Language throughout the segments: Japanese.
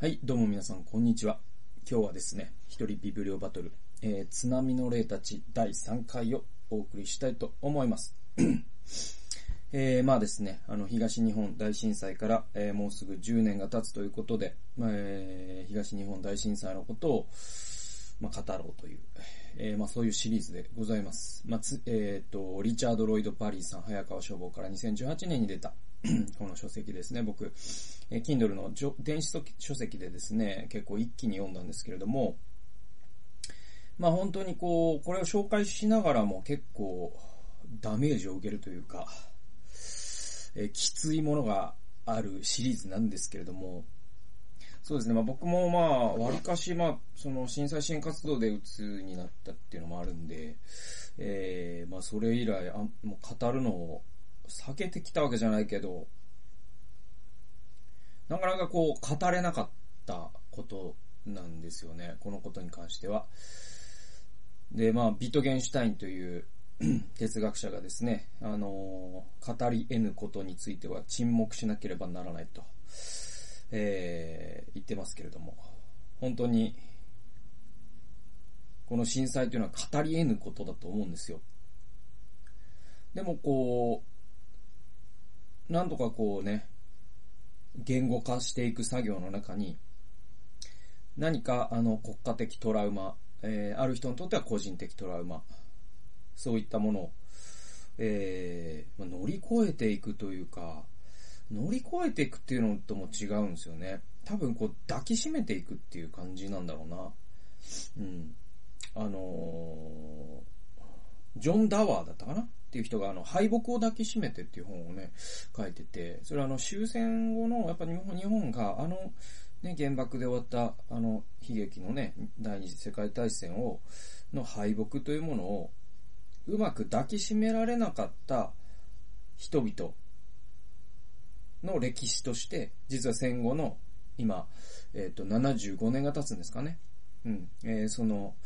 はい、どうも皆さん、こんにちは。今日はですね、一人ビブリオバトル、えー、津波の霊たち第3回をお送りしたいと思います。えー、まあですね、あの、東日本大震災から、えー、もうすぐ10年が経つということで、まえー、東日本大震災のことを、まあ、語ろうという、えー、まあ、そういうシリーズでございます。まあ、つ、えっ、と、リチャード・ロイド・パリーさん、早川書房から2018年に出た、この書籍ですね、僕、えー、Kindle の電子書籍でですね、結構一気に読んだんですけれども、まあ本当にこう、これを紹介しながらも結構ダメージを受けるというか、えー、きついものがあるシリーズなんですけれども、そうですね、まあ僕もまあ、割かしまあ、その震災支援活動で鬱になったっていうのもあるんで、えー、まあそれ以来あ、もう語るのを避けてきたわけじゃないけど、なかなかこう、語れなかったことなんですよね。このことに関しては。で、まあ、ビトゲンシュタインという 哲学者がですね、あのー、語り得ぬことについては沈黙しなければならないと、えー、言ってますけれども、本当に、この震災というのは語り得ぬことだと思うんですよ。でもこう、なんとかこうね、言語化していく作業の中に、何かあの国家的トラウマ、えー、ある人にとっては個人的トラウマ、そういったものを、えー、乗り越えていくというか、乗り越えていくっていうのとも違うんですよね。多分こう抱きしめていくっていう感じなんだろうな。うん。あのー、ジョン・ダワーだったかな？っていう人があの、敗北を抱きしめてっていう本をね、書いてて、それはあの、終戦後の、やっぱ日本、日本があの、ね、原爆で終わったあの、悲劇のね、第二次世界大戦を、の敗北というものを、うまく抱きしめられなかった人々の歴史として、実は戦後の、今、えっ、ー、と、75年が経つんですかね。うん。えー、その、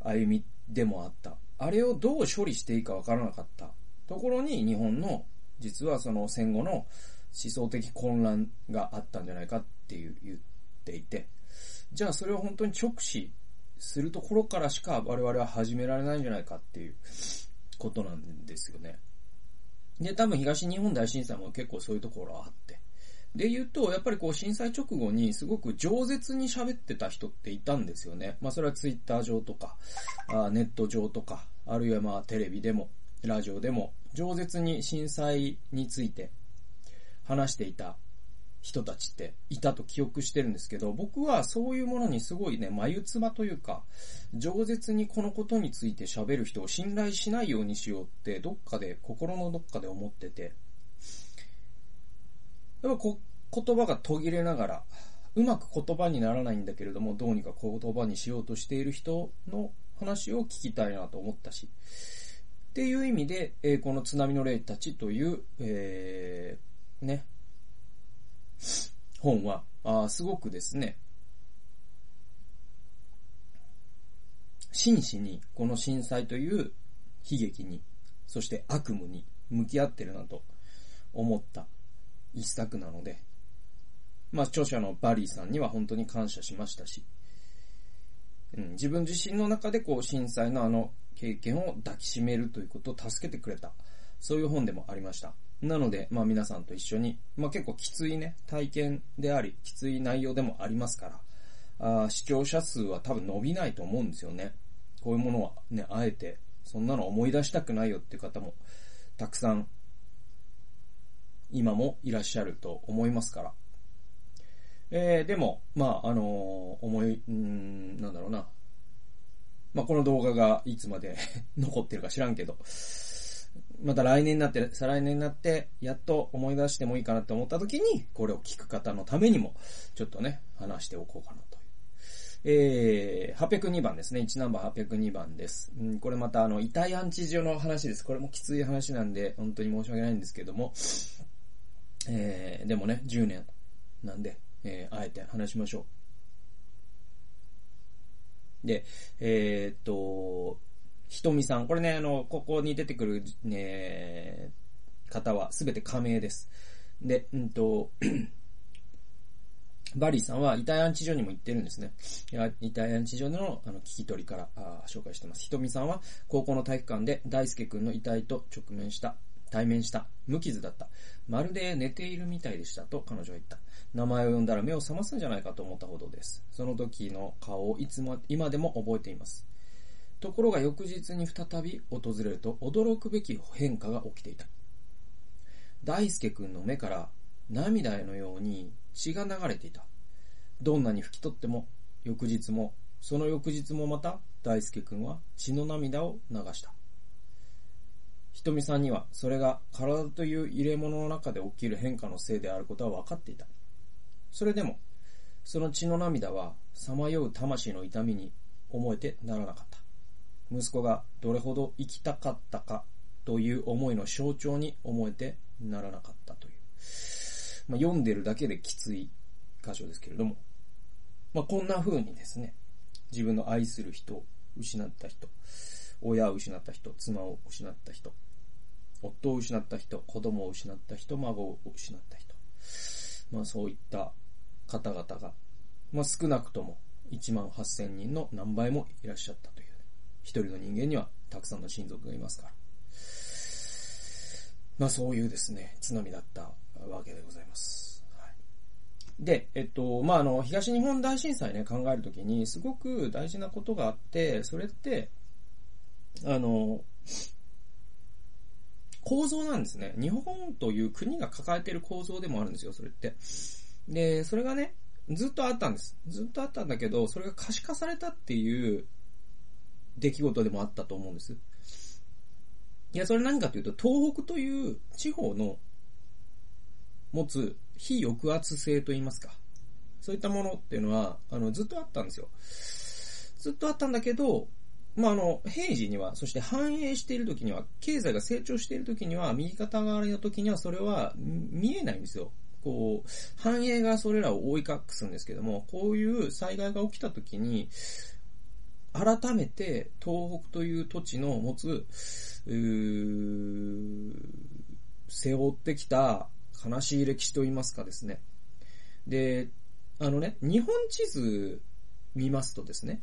歩みでもあった。あれをどう処理していいかわからなかったところに日本の実はその戦後の思想的混乱があったんじゃないかっていう言っていて、じゃあそれを本当に直視するところからしか我々は始められないんじゃないかっていうことなんですよね。で、多分東日本大震災も結構そういうところあって。で言うと、やっぱりこう震災直後にすごく饒舌に喋ってた人っていたんですよね。まあそれはツイッター上とか、あネット上とか、あるいはまあテレビでも、ラジオでも、饒舌に震災について話していた人たちっていたと記憶してるんですけど、僕はそういうものにすごいね、眉唾というか、饒舌にこのことについて喋る人を信頼しないようにしようって、どっかで、心のどっかで思ってて、やっぱこ言葉が途切れながら、うまく言葉にならないんだけれども、どうにか言葉にしようとしている人の話を聞きたいなと思ったし、っていう意味で、えー、この津波の霊たちという、えー、ね、本は、あすごくですね、真摯にこの震災という悲劇に、そして悪夢に向き合ってるなと思った。一作なので、まあ、著者のバリーさんには本当に感謝しましたし、うん、自分自身の中でこう震災のあの経験を抱きしめるということを助けてくれた、そういう本でもありました。なので、まあ皆さんと一緒に、まあ結構きついね、体験であり、きつい内容でもありますから、あ視聴者数は多分伸びないと思うんですよね。こういうものはね、あえて、そんなの思い出したくないよっていう方も、たくさん今もいらっしゃると思いますから。えー、でも、まあ、あのー、思い、うん、なんだろうな。まあ、この動画がいつまで 残ってるか知らんけど、また来年になって、再来年になって、やっと思い出してもいいかなって思った時に、これを聞く方のためにも、ちょっとね、話しておこうかなと。えー、802番ですね。1ナンバー802番です。うん、これまたあの、遺体安置所の話です。これもきつい話なんで、本当に申し訳ないんですけども、えー、でもね、10年なんで、えー、あえて話しましょう。で、えー、っと、ひとみさん。これね、あの、ここに出てくる、ね、方はすべて仮名です。で、うんと、バリーさんは遺体安置所にも行ってるんですね。遺体安置所でのあの聞き取りからあ紹介してます。ひとみさんは高校の体育館で大輔くんの遺体と直面した。対面した。無傷だった。まるで寝ているみたいでしたと彼女は言った。名前を呼んだら目を覚ますんじゃないかと思ったほどです。その時の顔をいつも、今でも覚えています。ところが翌日に再び訪れると驚くべき変化が起きていた。大輔くんの目から涙のように血が流れていた。どんなに拭き取っても、翌日も、その翌日もまた、大輔くんは血の涙を流した。ひとみさんには、それが体という入れ物の中で起きる変化のせいであることは分かっていた。それでも、その血の涙は、さまよう魂の痛みに思えてならなかった。息子がどれほど生きたかったかという思いの象徴に思えてならなかったという。まあ、読んでるだけできつい箇所ですけれども、まあ、こんな風にですね、自分の愛する人を失った人、親を失った人、妻を失った人、夫を失った人、子供を失った人、孫を失った人。まあそういった方々が、まあ少なくとも1万8000人の何倍もいらっしゃったという。一人の人間にはたくさんの親族がいますから。まあそういうですね、津波だったわけでございます。はい、で、えっと、まああの、東日本大震災ね、考えるときに、すごく大事なことがあって、それって、あの、構造なんですね。日本という国が抱えている構造でもあるんですよ、それって。で、それがね、ずっとあったんです。ずっとあったんだけど、それが可視化されたっていう出来事でもあったと思うんです。いや、それ何かというと、東北という地方の持つ非抑圧性と言いますか。そういったものっていうのは、あの、ずっとあったんですよ。ずっとあったんだけど、まあ、あの、平時には、そして繁栄している時には、経済が成長している時には、右肩上がりの時には、それは見えないんですよ。こう、繁栄がそれらを覆い隠すんですけども、こういう災害が起きた時に、改めて東北という土地の持つ、背負ってきた悲しい歴史といいますかですね。で、あのね、日本地図見ますとですね、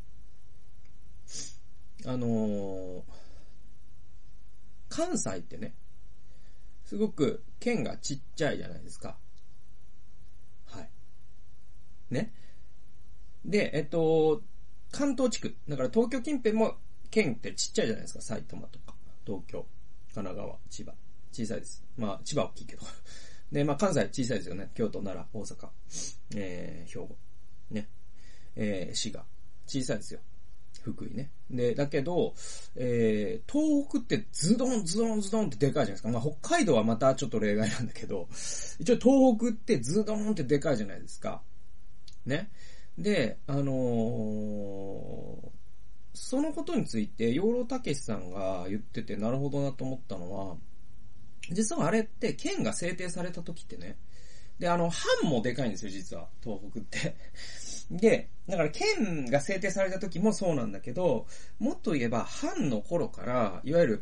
あのー、関西ってね、すごく県がちっちゃいじゃないですか。はい。ね。で、えっと、関東地区。だから東京近辺も県ってちっちゃいじゃないですか。埼玉とか、東京、神奈川、千葉。小さいです。まあ、千葉大きいけど。で、まあ、関西小さいですよね。京都、奈良、大阪、えー、兵庫、ね、えー、滋賀。小さいですよ。福井ね。で、だけど、えー、東北ってズドンズドンズドンってでかいじゃないですか。まあ、北海道はまたちょっと例外なんだけど、一応東北ってズドンってでかいじゃないですか。ね。で、あのー、そのことについて、養老たけしさんが言ってて、なるほどなと思ったのは、実はあれって、県が制定された時ってね、で、あの、藩もでかいんですよ、実は、東北って。で、だから県が制定された時もそうなんだけど、もっと言えば、藩の頃から、いわゆる、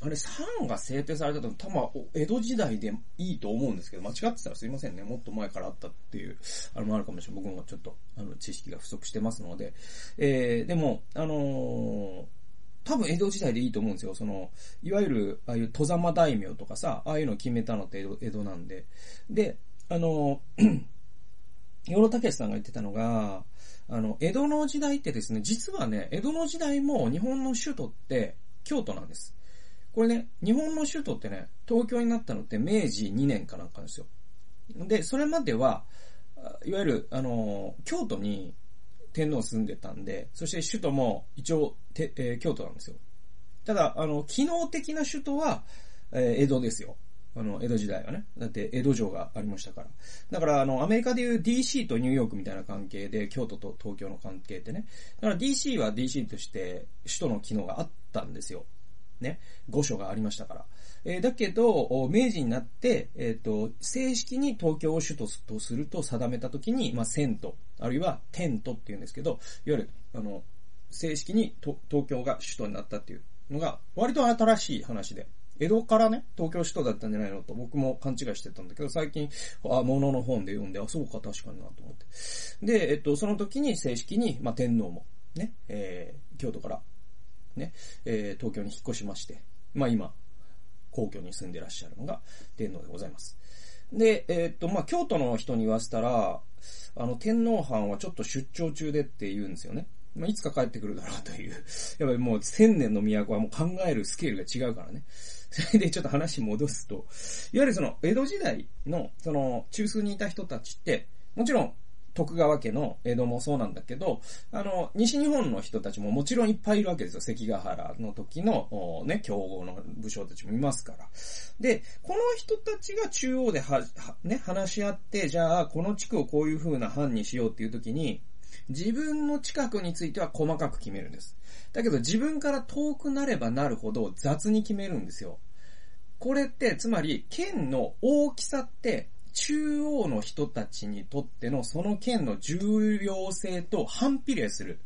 あれ、藩が制定されたと多分、江戸時代でいいと思うんですけど、間違ってたらすいませんね。もっと前からあったっていう、あれもあるかもしれない。僕もちょっと、あの、知識が不足してますので。えー、でも、あのー、多分江戸時代でいいと思うんですよ。その、いわゆる、ああいう戸様大名とかさ、ああいうのを決めたのって江戸江戸なんで。で、あの、養老武さんが言ってたのが、あの、江戸の時代ってですね、実はね、江戸の時代も日本の首都って京都なんです。これね、日本の首都ってね、東京になったのって明治2年かなんかですよ。で、それまでは、いわゆる、あの、京都に天皇住んでたんで、そして首都も一応、てえー、京都なんですよ。ただ、あの、機能的な首都は、えー、江戸ですよ。あの、江戸時代はね。だって江戸城がありましたから。だから、あの、アメリカでいう DC とニューヨークみたいな関係で、京都と東京の関係ってね。だから DC は DC として首都の機能があったんですよ。ね。御所がありましたから。えー、だけど、明治になって、えっ、ー、と、正式に東京を首都とすると定めたときに、まあ、遷都、あるいはテントって言うんですけど、いわゆる、あの、正式に東京が首都になったっていうのが、割と新しい話で、江戸からね、東京首都だったんじゃないのと僕も勘違いしてたんだけど、最近、あ、物の本で読んで、あ、そうか、確かになと思って。で、えっと、その時に正式に、まあ、天皇も、ね、えー、京都から、ね、えー、東京に引っ越しまして、まあ、今、皇居に住んでらっしゃるのが天皇でございます。で、えー、っと、まあ、京都の人に言わせたら、あの、天皇藩はちょっと出張中でって言うんですよね。まあ、いつか帰ってくるだろうという。やっぱりもう千年の都はもう考えるスケールが違うからね。それでちょっと話戻すと、いわゆるその江戸時代のその中枢にいた人たちって、もちろん徳川家の江戸もそうなんだけど、あの、西日本の人たちももちろんいっぱいいるわけですよ。関ヶ原の時の、ね、競合の武将たちもいますから。で、この人たちが中央では、はね、話し合って、じゃあ、この地区をこういう風な藩にしようっていう時に、自分の近くについては細かく決めるんです。だけど自分から遠くなればなるほど雑に決めるんですよ。これって、つまり、県の大きさって、中央の人たちにとってのその県の重要性と反比例する、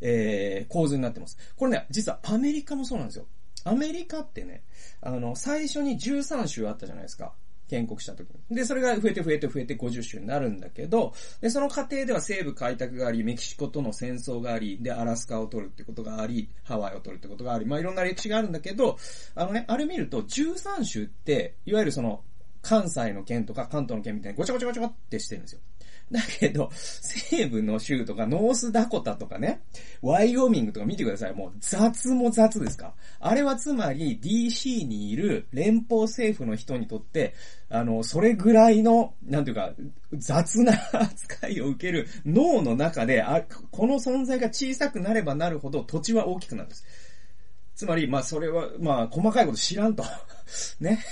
えー、構図になってます。これね、実はアメリカもそうなんですよ。アメリカってね、あの、最初に13州あったじゃないですか。建国した時に。で、それが増えて増えて増えて50種になるんだけど、で、その過程では西部開拓があり、メキシコとの戦争があり、で、アラスカを取るってことがあり、ハワイを取るってことがあり、まあ、いろんな歴史があるんだけど、あのね、あれ見ると、13種って、いわゆるその、関西の県とか関東の県みたいにごちゃごちゃごちゃってしてるんですよ。だけど、西部の州とか、ノースダコタとかね、ワイオミングとか見てください。もう雑も雑ですか。あれはつまり DC にいる連邦政府の人にとって、あの、それぐらいの、なんていうか、雑な扱いを受ける脳の中で、あ、この存在が小さくなればなるほど土地は大きくなるんです。つまり、まあそれは、まあ細かいこと知らんと。ね。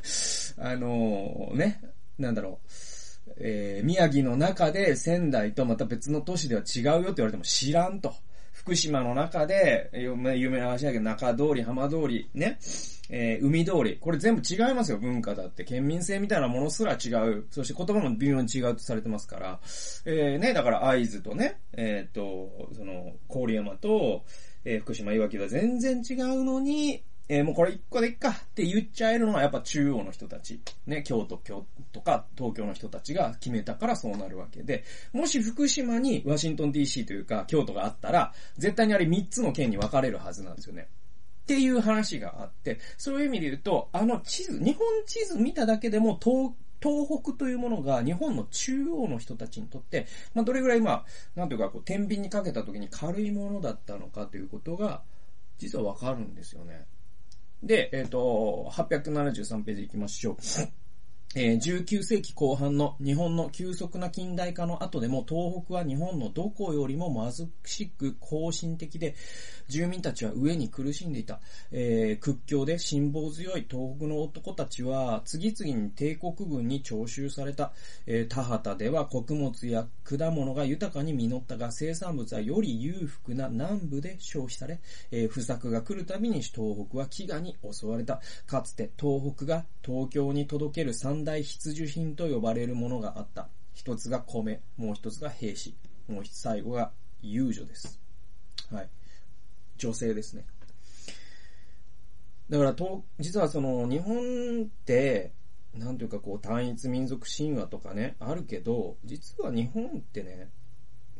あの、ね。なんだろう。えー、宮城の中で仙台とまた別の都市では違うよって言われても知らんと。福島の中で、有名な話だけど中通り、浜通り、ね、えー、海通り。これ全部違いますよ、文化だって。県民性みたいなものすら違う。そして言葉も微妙に違うとされてますから。えー、ね、だから合図とね、えっ、ー、と、その、郡山と、えー、福島、いわきは全然違うのに、えー、もうこれ一個でいっかって言っちゃえるのはやっぱ中央の人たち。ね、京都、京都とか東京の人たちが決めたからそうなるわけで、もし福島にワシントン DC というか京都があったら、絶対にあれ三つの県に分かれるはずなんですよね。っていう話があって、そういう意味で言うと、あの地図、日本地図見ただけでも東東北というものが日本の中央の人たちにとって、まあ、どれぐらいまあ、なんというか、こう、天秤にかけた時に軽いものだったのかということが、実はわかるんですよね。で、えっ、ー、と、873ページ行きましょう。え、19世紀後半の日本の急速な近代化の後でも東北は日本のどこよりも貧しく更新的で、住民たちは上に苦しんでいた。えー、屈強で辛抱強い東北の男たちは次々に帝国軍に徴収された。えー、田畑では穀物や果物が豊かに実ったが生産物はより裕福な南部で消費され、えー、不作が来るたびに東北は飢餓に襲われた。かつて東北が東京に届ける三大大必需品と呼ばれるものがあった。一つが米、もう一つが兵士、もう最後が遊女です。はい。女性ですね。だから、と、実はその、日本って、なんというかこう、単一民族神話とかね、あるけど、実は日本ってね、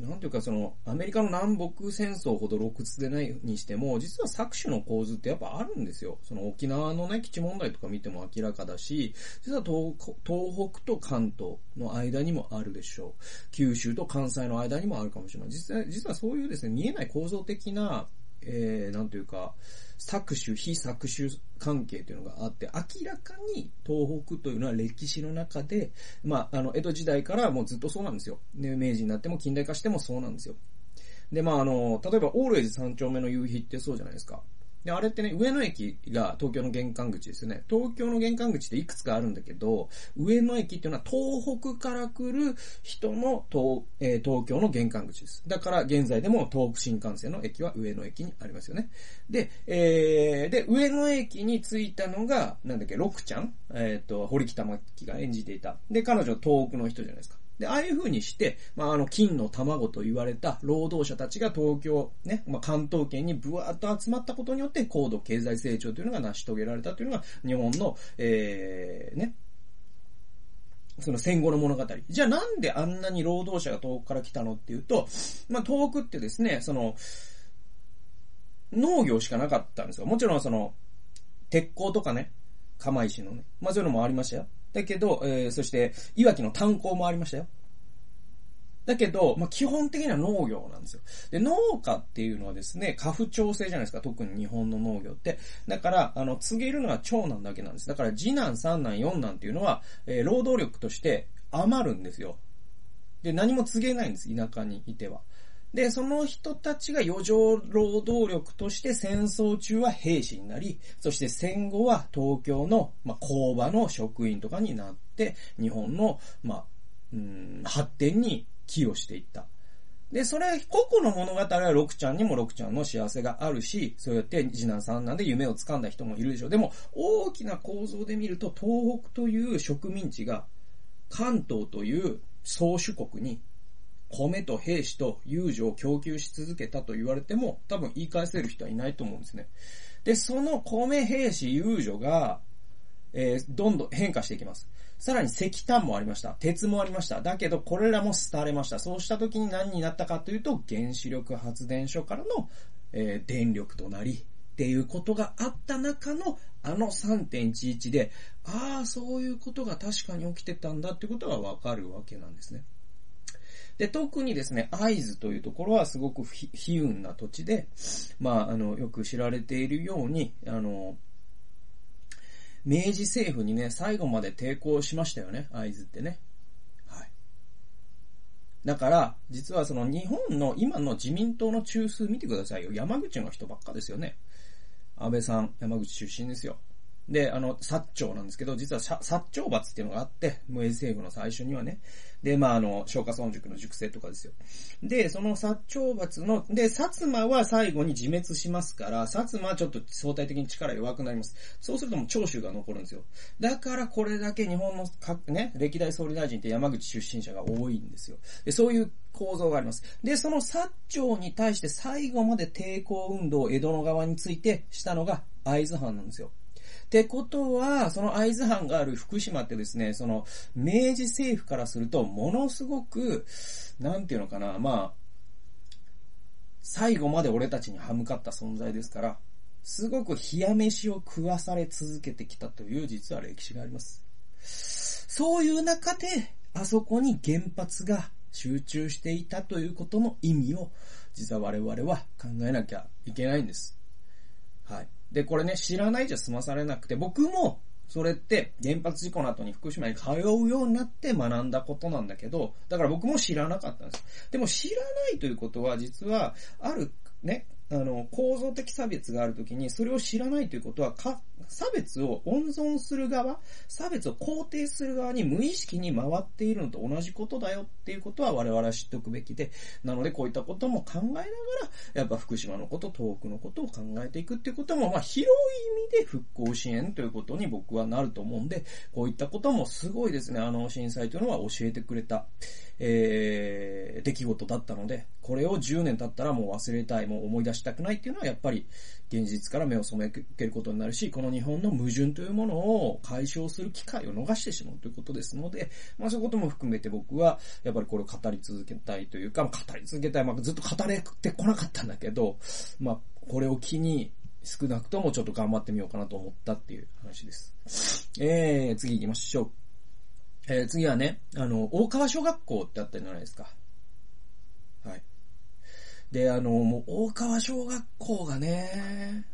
なんていうかその、アメリカの南北戦争ほど露骨でないにしても、実は搾取の構図ってやっぱあるんですよ。その沖縄のね、基地問題とか見ても明らかだし、実は東東北と関東の間にもあるでしょう。九州と関西の間にもあるかもしれない。実は、実はそういうですね、見えない構造的な、えー、なんというか、搾取、非搾取関係というのがあって、明らかに東北というのは歴史の中で、まあ、あの、江戸時代からもうずっとそうなんですよ。ね、明治になっても近代化してもそうなんですよ。で、まあ、あの、例えば、オールエイズ三丁目の夕日ってそうじゃないですか。で、あれってね、上野駅が東京の玄関口ですよね。東京の玄関口っていくつかあるんだけど、上野駅っていうのは東北から来る人の東,、えー、東京の玄関口です。だから現在でも東北新幹線の駅は上野駅にありますよね。で、えー、で、上野駅に着いたのが、なんだっけ、六ちゃん？えっ、ー、と、堀北真希が演じていた。で、彼女は東北の人じゃないですか。で、ああいう風にして、まあ、あの、金の卵と言われた労働者たちが東京、ね、まあ、関東圏にブワーッと集まったことによって、高度経済成長というのが成し遂げられたというのが、日本の、えー、ね、その戦後の物語。じゃあなんであんなに労働者が遠くから来たのっていうと、まあ、遠くってですね、その、農業しかなかったんですよ。もちろんその、鉄鋼とかね、釜石のね、まあそういうのもありましたよ。だけど、えー、そして、いわきの炭鉱もありましたよ。だけど、まあ、基本的には農業なんですよ。で、農家っていうのはですね、家父調制じゃないですか、特に日本の農業って。だから、あの、告げるのは長男だけなんです。だから、次男、三男、四男っていうのは、えー、労働力として余るんですよ。で、何も告げないんです、田舎にいては。で、その人たちが余剰労働力として戦争中は兵士になり、そして戦後は東京の、まあ、工場の職員とかになって、日本の、まあ、うん、発展に寄与していった。で、それ、個々の物語は六ちゃんにも六ちゃんの幸せがあるし、そうやって次男三男で夢を掴んだ人もいるでしょう。でも、大きな構造で見ると、東北という植民地が、関東という総主国に米と兵士と遊女を供給し続けたと言われても、多分言い返せる人はいないと思うんですね。で、その米、兵士、遊女が、えー、どんどん変化していきます。さらに石炭もありました。鉄もありました。だけど、これらも廃れました。そうした時に何になったかというと、原子力発電所からの、えー、電力となり、っていうことがあった中の、あの3.11で、ああ、そういうことが確かに起きてたんだってことがわかるわけなんですね。で、特にですね、会津というところはすごく悲運な土地で、まあ、あの、よく知られているように、あの、明治政府にね、最後まで抵抗しましたよね、会津ってね。はい。だから、実はその日本の今の自民党の中枢見てくださいよ。山口の人ばっかですよね。安倍さん、山口出身ですよ。で、あの、薩長なんですけど、実は薩長罰っていうのがあって、無衛政府の最初にはね。で、まあ、あの、松下村塾の塾生とかですよ。で、その薩長罰の、で、薩摩は最後に自滅しますから、薩摩はちょっと相対的に力弱くなります。そうするともう長州が残るんですよ。だからこれだけ日本の各ね、歴代総理大臣って山口出身者が多いんですよ。で、そういう構造があります。で、その薩長に対して最後まで抵抗運動を江戸の側についてしたのが会津藩なんですよ。ってことは、その会津藩がある福島ってですね、その、明治政府からすると、ものすごく、なんていうのかな、まあ、最後まで俺たちに歯向かった存在ですから、すごく冷や飯を食わされ続けてきたという実は歴史があります。そういう中で、あそこに原発が集中していたということの意味を、実は我々は考えなきゃいけないんです。はい。で、これね、知らないじゃ済まされなくて、僕も、それって原発事故の後に福島に通うようになって学んだことなんだけど、だから僕も知らなかったんです。でも知らないということは、実は、あるね、あの、構造的差別があるときに、それを知らないということは、か、差別を温存する側、差別を肯定する側に無意識に回っているのと同じことだよっていうことは我々は知っておくべきで、なのでこういったことも考えながら、やっぱ福島のこと、東北のことを考えていくっていうことも、まあ広い意味で復興支援ということに僕はなると思うんで、こういったこともすごいですね、あの震災というのは教えてくれた。えー、出来事だったので、これを10年経ったらもう忘れたい、もう思い出したくないっていうのはやっぱり現実から目を背けることになるし、この日本の矛盾というものを解消する機会を逃してしまうということですので、まあそういうことも含めて僕はやっぱりこれを語り続けたいというか、語り続けたい、まあずっと語れてこなかったんだけど、まあこれを機に少なくともちょっと頑張ってみようかなと思ったっていう話です。えー、次行きましょう。えー、次はね、あの、大川小学校ってあったじゃないですか。はい。で、あの、もう、大川小学校がね、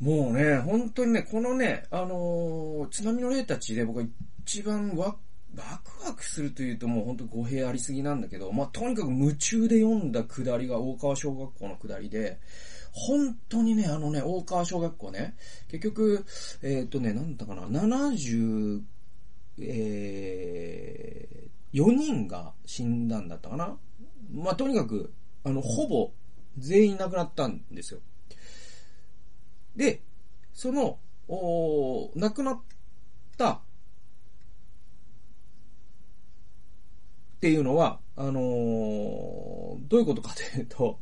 もうね、本当にね、このね、あのー、津波の霊たちで僕が一番ワワクワクするというともう本当語弊ありすぎなんだけど、まあ、とにかく夢中で読んだくだりが大川小学校のくだりで、本当にね、あのね、大川小学校ね、結局、えっ、ー、とね、なんだかな、70、えー、4人が死んだんだったかな。まあ、とにかく、あの、ほぼ全員亡くなったんですよ。で、その、お亡くなったっていうのは、あのー、どういうことかというと、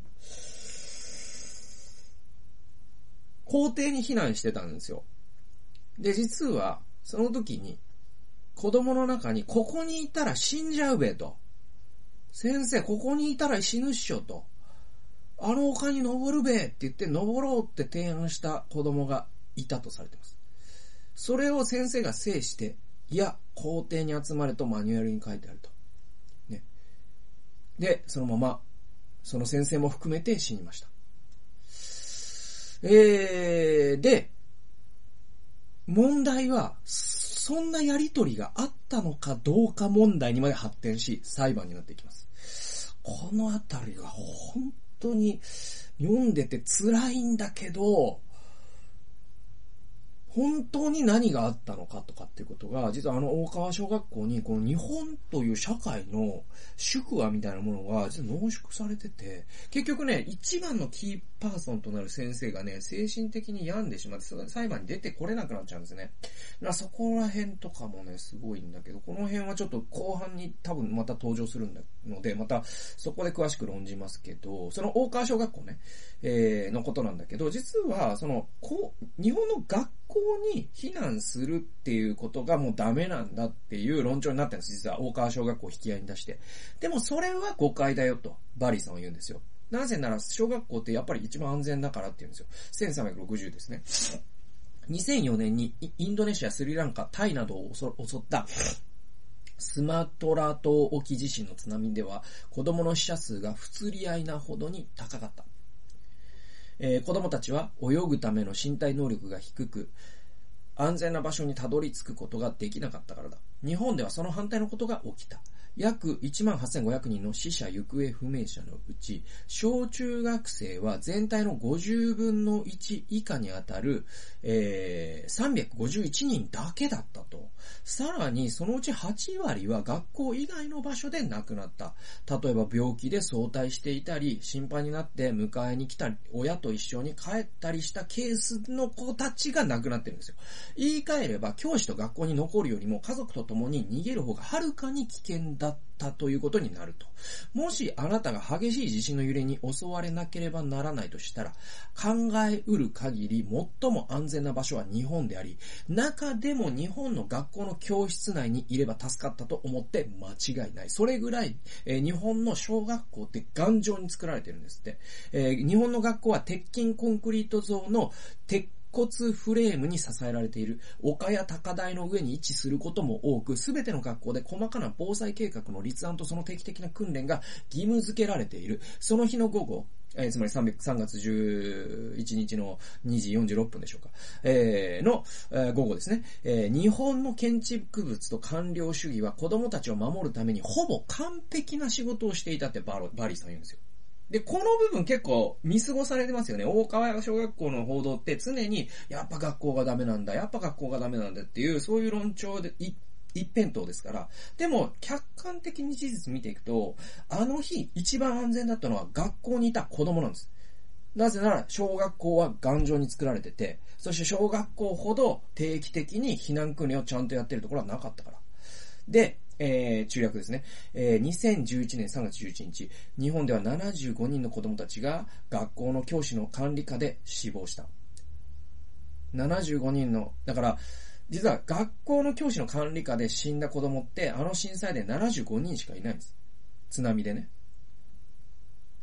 校庭に避難してたんですよ。で、実は、その時に、子供の中に、ここにいたら死んじゃうべと。先生、ここにいたら死ぬっしょと。あの丘に登るべって言って登ろうって提案した子供がいたとされてます。それを先生が制して、いや、校庭に集まれとマニュアルに書いてあると。ね。で、そのまま、その先生も含めて死にました。えー、で、問題は、そんなやりとりがあったのかどうか問題にまで発展し、裁判になっていきます。このあたりは本当に読んでて辛いんだけど、本当に何があったのかとかっていうことが、実はあの大川小学校に、この日本という社会の宿話みたいなものが、実は濃縮されてて、結局ね、一番のキーパーソンとなる先生がね、精神的に病んでしまって、裁判に出てこれなくなっちゃうんですね。だからそこら辺とかもね、すごいんだけど、この辺はちょっと後半に多分また登場するんだので、またそこで詳しく論じますけど、その大川小学校ね、えー、のことなんだけど、実は、その、こう、日本の学校に避難するっていうことがもうダメなんだっていう論調になったんです、実は大川小学校を引き合いに出して。でもそれは誤解だよと、バリーさんは言うんですよ。なぜなら、小学校ってやっぱり一番安全だからって言うんですよ。1360ですね。2004年にインドネシア、スリランカ、タイなどを襲ったスマトラ島沖地震の津波では子供の死者数が不釣り合いなほどに高かった。えー、子供たちは泳ぐための身体能力が低く、安全な場所にたどり着くことができなかったからだ。日本ではその反対のことが起きた。約18,500人の死者行方不明者のうち、小中学生は全体の50分の1以下にあたる、えー、351人だけだったと。さらに、そのうち8割は学校以外の場所で亡くなった。例えば病気で早退していたり、心配になって迎えに来たり、親と一緒に帰ったりしたケースの子たちが亡くなってるんですよ。言い換えれば、教師と学校に残るよりも家族と共に逃げる方がはるかに危険だったということになると。もしあなたが激しい地震の揺れに襲われなければならないとしたら、考えうる限り最も安全な場所は日本であり、中でも日本の学校の教室内にいれば助かったと思って間違いない。それぐらい、えー、日本の小学校って頑丈に作られてるんですって。えー、日本の学校は鉄筋コンクリート像の鉄骨フレームに支えられている。丘や高台の上に位置することも多く、すべての学校で細かな防災計画の立案とその定期的な訓練が義務付けられている。その日の午後、えー、つまり300 3月11日の2時46分でしょうか。えー、の、えー、午後ですね、えー。日本の建築物と官僚主義は子供たちを守るためにほぼ完璧な仕事をしていたってバロバリーさん言うんですよ。で、この部分結構見過ごされてますよね。大川小学校の報道って常に、やっぱ学校がダメなんだ、やっぱ学校がダメなんだっていう、そういう論調で一辺倒ですから。でも、客観的に事実見ていくと、あの日一番安全だったのは学校にいた子供なんです。なぜなら、小学校は頑丈に作られてて、そして小学校ほど定期的に避難訓練をちゃんとやってるところはなかったから。で、えー、中略ですね。えー、2011年3月11日、日本では75人の子供たちが学校の教師の管理下で死亡した。75人の、だから、実は学校の教師の管理下で死んだ子供って、あの震災で75人しかいないんです。津波でね。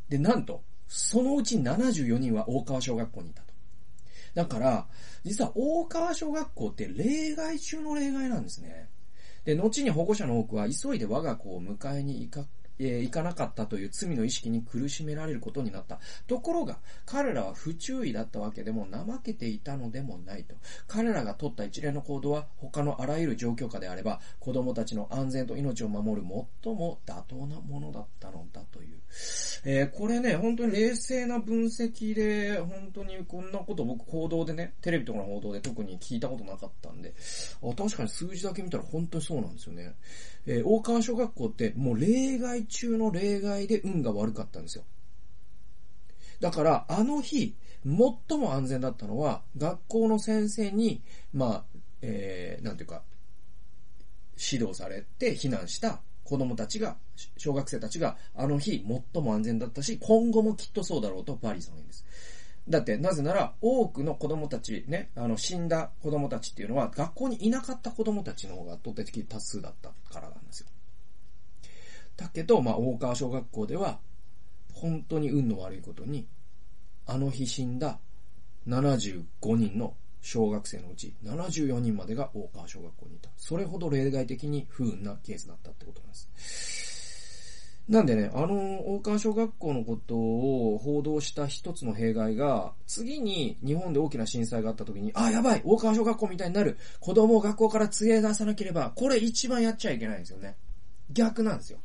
で、なんと、そのうち74人は大川小学校にいたと。だから、実は大川小学校って例外中の例外なんですね。で、後に保護者の多くは急いで我が子を迎えに行かえー、行かなかったという罪の意識に苦しめられることになった。ところが、彼らは不注意だったわけでも怠けていたのでもないと。彼らが取った一連の行動は他のあらゆる状況下であれば、子供たちの安全と命を守る最も妥当なものだったのだという。えー、これね、本当に冷静な分析で、本当にこんなこと僕報道でね、テレビとかの報道で特に聞いたことなかったんで、あ確かに数字だけ見たら本当にそうなんですよね。えー、大川小学校ってもう例外中の例外で運が悪かったんですよ。だから、あの日、最も安全だったのは、学校の先生に、まあ、えー、なんていうか、指導されて避難した子供たちが、小学生たちがあの日最も安全だったし、今後もきっとそうだろうとパリーさんは言うんです。だって、なぜなら、多くの子供たち、ね、あの、死んだ子供たちっていうのは、学校にいなかった子供たちの方が圧倒的多数だったからなんですよ。だけど、まあ、大川小学校では、本当に運の悪いことに、あの日死んだ75人の小学生のうち74人までが大川小学校にいた。それほど例外的に不運なケースだったってことなんです。なんでね、あの、大川小学校のことを報道した一つの弊害が、次に日本で大きな震災があった時に、あ、やばい大川小学校みたいになる子供を学校から連れ出さなければ、これ一番やっちゃいけないんですよね。逆なんですよ。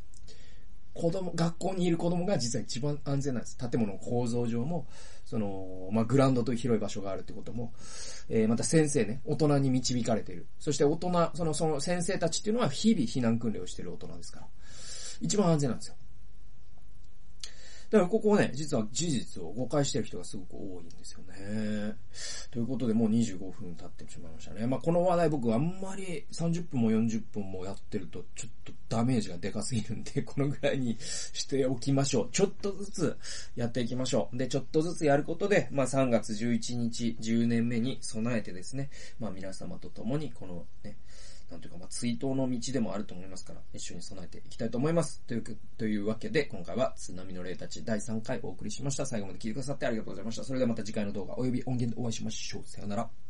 子供、学校にいる子供が実は一番安全なんです。建物の構造上も、その、まあ、グラウンドという広い場所があるってことも、えー、また先生ね、大人に導かれている。そして大人、その、その先生たちっていうのは日々避難訓練をしている大人ですから。一番安全なんですよ。だからここね、実は事実を誤解してる人がすごく多いんですよね。ということでもう25分経ってしまいましたね。まあ、この話題僕あんまり30分も40分もやってるとちょっとダメージがでかすぎるんで、このぐらいにしておきましょう。ちょっとずつやっていきましょう。で、ちょっとずつやることで、まあ、3月11日10年目に備えてですね、まあ、皆様と共にこのね、なんというか、まあ、追悼の道でもあると思いますから、一緒に備えていきたいと思います。という、というわけで、今回は津波の霊たち第3回お送りしました。最後まで聞いてくださってありがとうございました。それではまた次回の動画及び音源でお会いしましょう。さよなら。